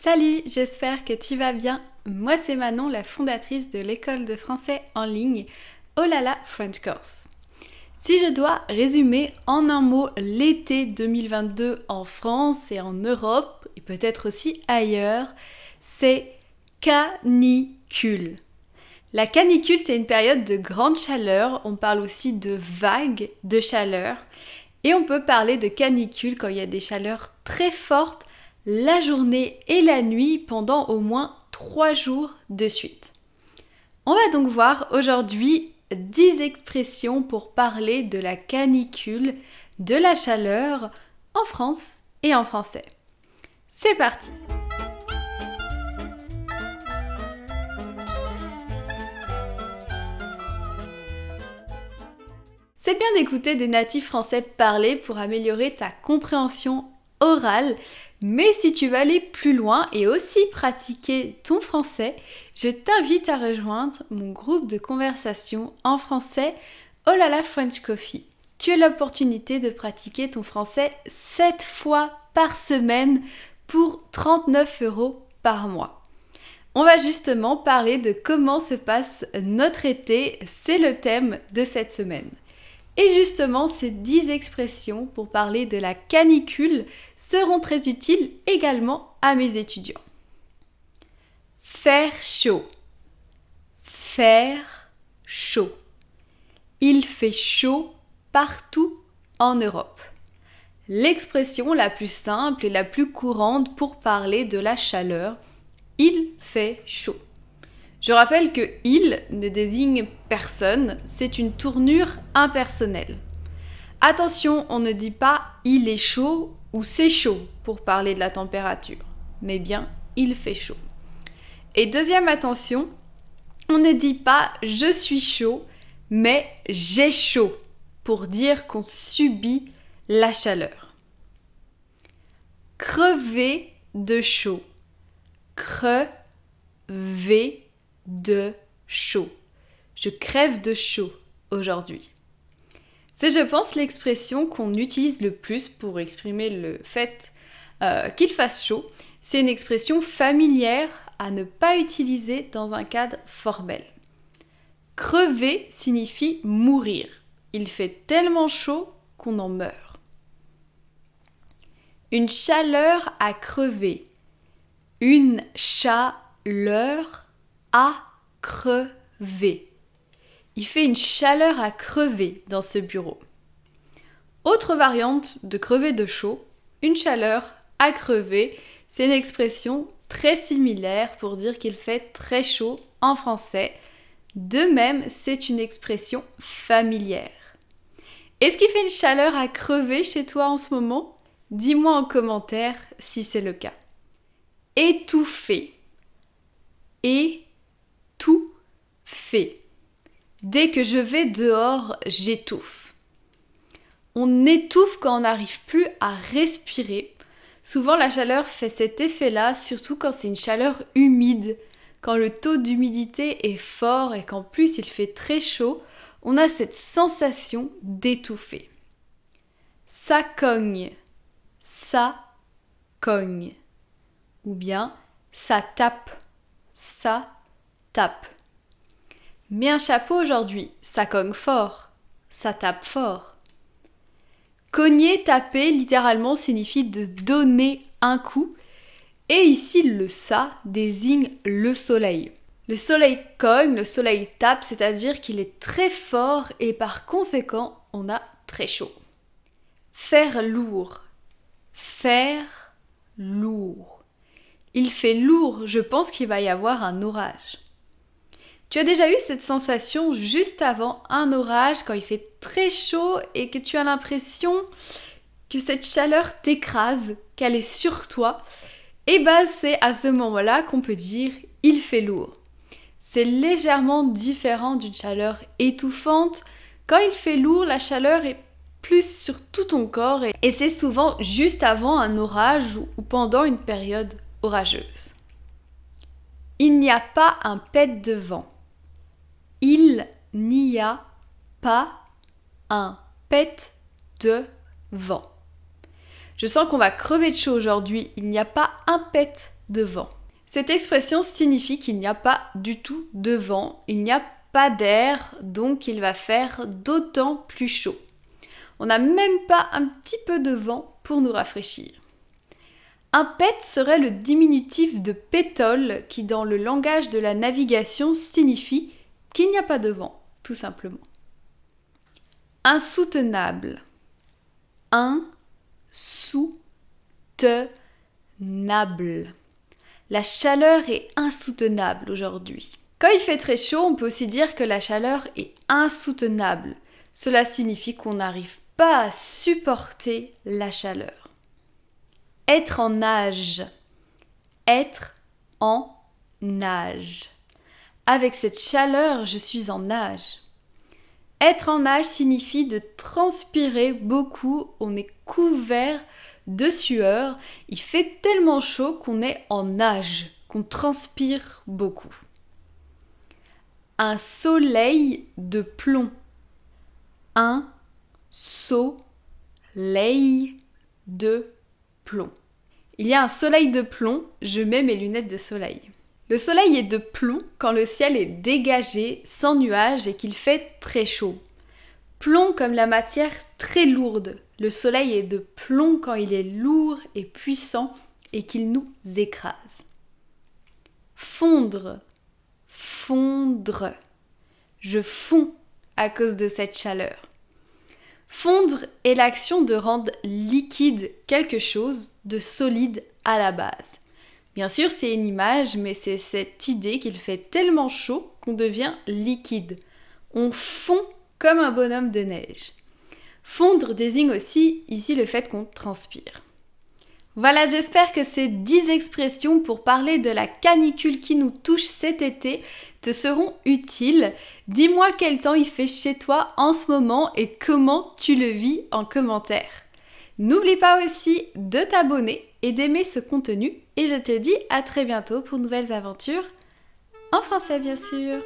Salut, j'espère que tu vas bien. Moi c'est Manon, la fondatrice de l'école de français en ligne Olala French Course. Si je dois résumer en un mot l'été 2022 en France et en Europe, et peut-être aussi ailleurs, c'est canicule. La canicule, c'est une période de grande chaleur. On parle aussi de vagues de chaleur. Et on peut parler de canicule quand il y a des chaleurs très fortes la journée et la nuit pendant au moins 3 jours de suite. On va donc voir aujourd'hui 10 expressions pour parler de la canicule, de la chaleur en France et en français. C'est parti C'est bien d'écouter des natifs français parler pour améliorer ta compréhension orale, mais si tu veux aller plus loin et aussi pratiquer ton français, je t'invite à rejoindre mon groupe de conversation en français Oh là là French Coffee. Tu as l'opportunité de pratiquer ton français 7 fois par semaine pour 39 euros par mois. On va justement parler de comment se passe notre été, c'est le thème de cette semaine. Et justement, ces 10 expressions pour parler de la canicule seront très utiles également à mes étudiants. Faire chaud. Faire chaud. Il fait chaud partout en Europe. L'expression la plus simple et la plus courante pour parler de la chaleur, il fait chaud. Je rappelle que il ne désigne personne, c'est une tournure impersonnelle. Attention, on ne dit pas il est chaud ou c'est chaud pour parler de la température, mais bien il fait chaud. Et deuxième attention, on ne dit pas je suis chaud, mais j'ai chaud pour dire qu'on subit la chaleur. Crever de chaud. Crever de chaud. Je crève de chaud aujourd'hui. C'est, je pense, l'expression qu'on utilise le plus pour exprimer le fait euh, qu'il fasse chaud. C'est une expression familière à ne pas utiliser dans un cadre formel. Crever signifie mourir. Il fait tellement chaud qu'on en meurt. Une chaleur à crever. Une chaleur à crever. Il fait une chaleur à crever dans ce bureau. Autre variante de crever de chaud, une chaleur à crever, c'est une expression très similaire pour dire qu'il fait très chaud en français. De même, c'est une expression familière. Est-ce qu'il fait une chaleur à crever chez toi en ce moment? Dis-moi en commentaire si c'est le cas. Étouffer. Et Dès que je vais dehors, j'étouffe. On étouffe quand on n'arrive plus à respirer. Souvent la chaleur fait cet effet-là, surtout quand c'est une chaleur humide. Quand le taux d'humidité est fort et qu'en plus il fait très chaud, on a cette sensation d'étouffer. Ça cogne. Ça cogne. Ou bien ça tape. Ça tape. Mets un chapeau aujourd'hui, ça cogne fort, ça tape fort. Cogner, taper, littéralement signifie de donner un coup. Et ici, le ça désigne le soleil. Le soleil cogne, le soleil tape, c'est-à-dire qu'il est très fort et par conséquent, on a très chaud. Faire lourd. Faire lourd. Il fait lourd, je pense qu'il va y avoir un orage. Tu as déjà eu cette sensation juste avant un orage, quand il fait très chaud et que tu as l'impression que cette chaleur t'écrase, qu'elle est sur toi? Et eh bien c'est à ce moment-là qu'on peut dire il fait lourd. C'est légèrement différent d'une chaleur étouffante. Quand il fait lourd, la chaleur est plus sur tout ton corps et, c'est souvent juste avant un orage ou pendant une période orageuse. Il n'y a pas un pet de vent. Il n'y a pas un pet de vent. Je sens qu'on va crever de chaud aujourd'hui. Il n'y a pas un pet de vent. Cette expression signifie qu'il n'y a pas du tout de vent, il n'y a pas d'air, donc il va faire d'autant plus chaud. On n'a même pas un petit peu de vent pour nous rafraîchir. Un pet serait le diminutif de pétole qui dans le langage de la navigation signifie qu'il n'y a pas de vent, tout simplement. Insoutenable. Insoutenable. La chaleur est insoutenable aujourd'hui. Quand il fait très chaud, on peut aussi dire que la chaleur est insoutenable. Cela signifie qu'on n'arrive pas à supporter la chaleur. Être en nage. Être en nage. Avec cette chaleur, je suis en nage. Être en nage signifie de transpirer beaucoup, on est couvert de sueur, il fait tellement chaud qu'on est en nage, qu'on transpire beaucoup. Un soleil de plomb. Un soleil de plomb. Il y a un soleil de plomb, je mets mes lunettes de soleil. Le soleil est de plomb quand le ciel est dégagé, sans nuages et qu'il fait très chaud. Plomb comme la matière très lourde. Le soleil est de plomb quand il est lourd et puissant et qu'il nous écrase. Fondre, fondre. Je fonds à cause de cette chaleur. Fondre est l'action de rendre liquide quelque chose de solide à la base. Bien sûr, c'est une image, mais c'est cette idée qu'il fait tellement chaud qu'on devient liquide. On fond comme un bonhomme de neige. Fondre désigne aussi ici le fait qu'on transpire. Voilà, j'espère que ces 10 expressions pour parler de la canicule qui nous touche cet été te seront utiles. Dis-moi quel temps il fait chez toi en ce moment et comment tu le vis en commentaire. N'oublie pas aussi de t'abonner et d'aimer ce contenu et je te dis à très bientôt pour nouvelles aventures en français bien sûr.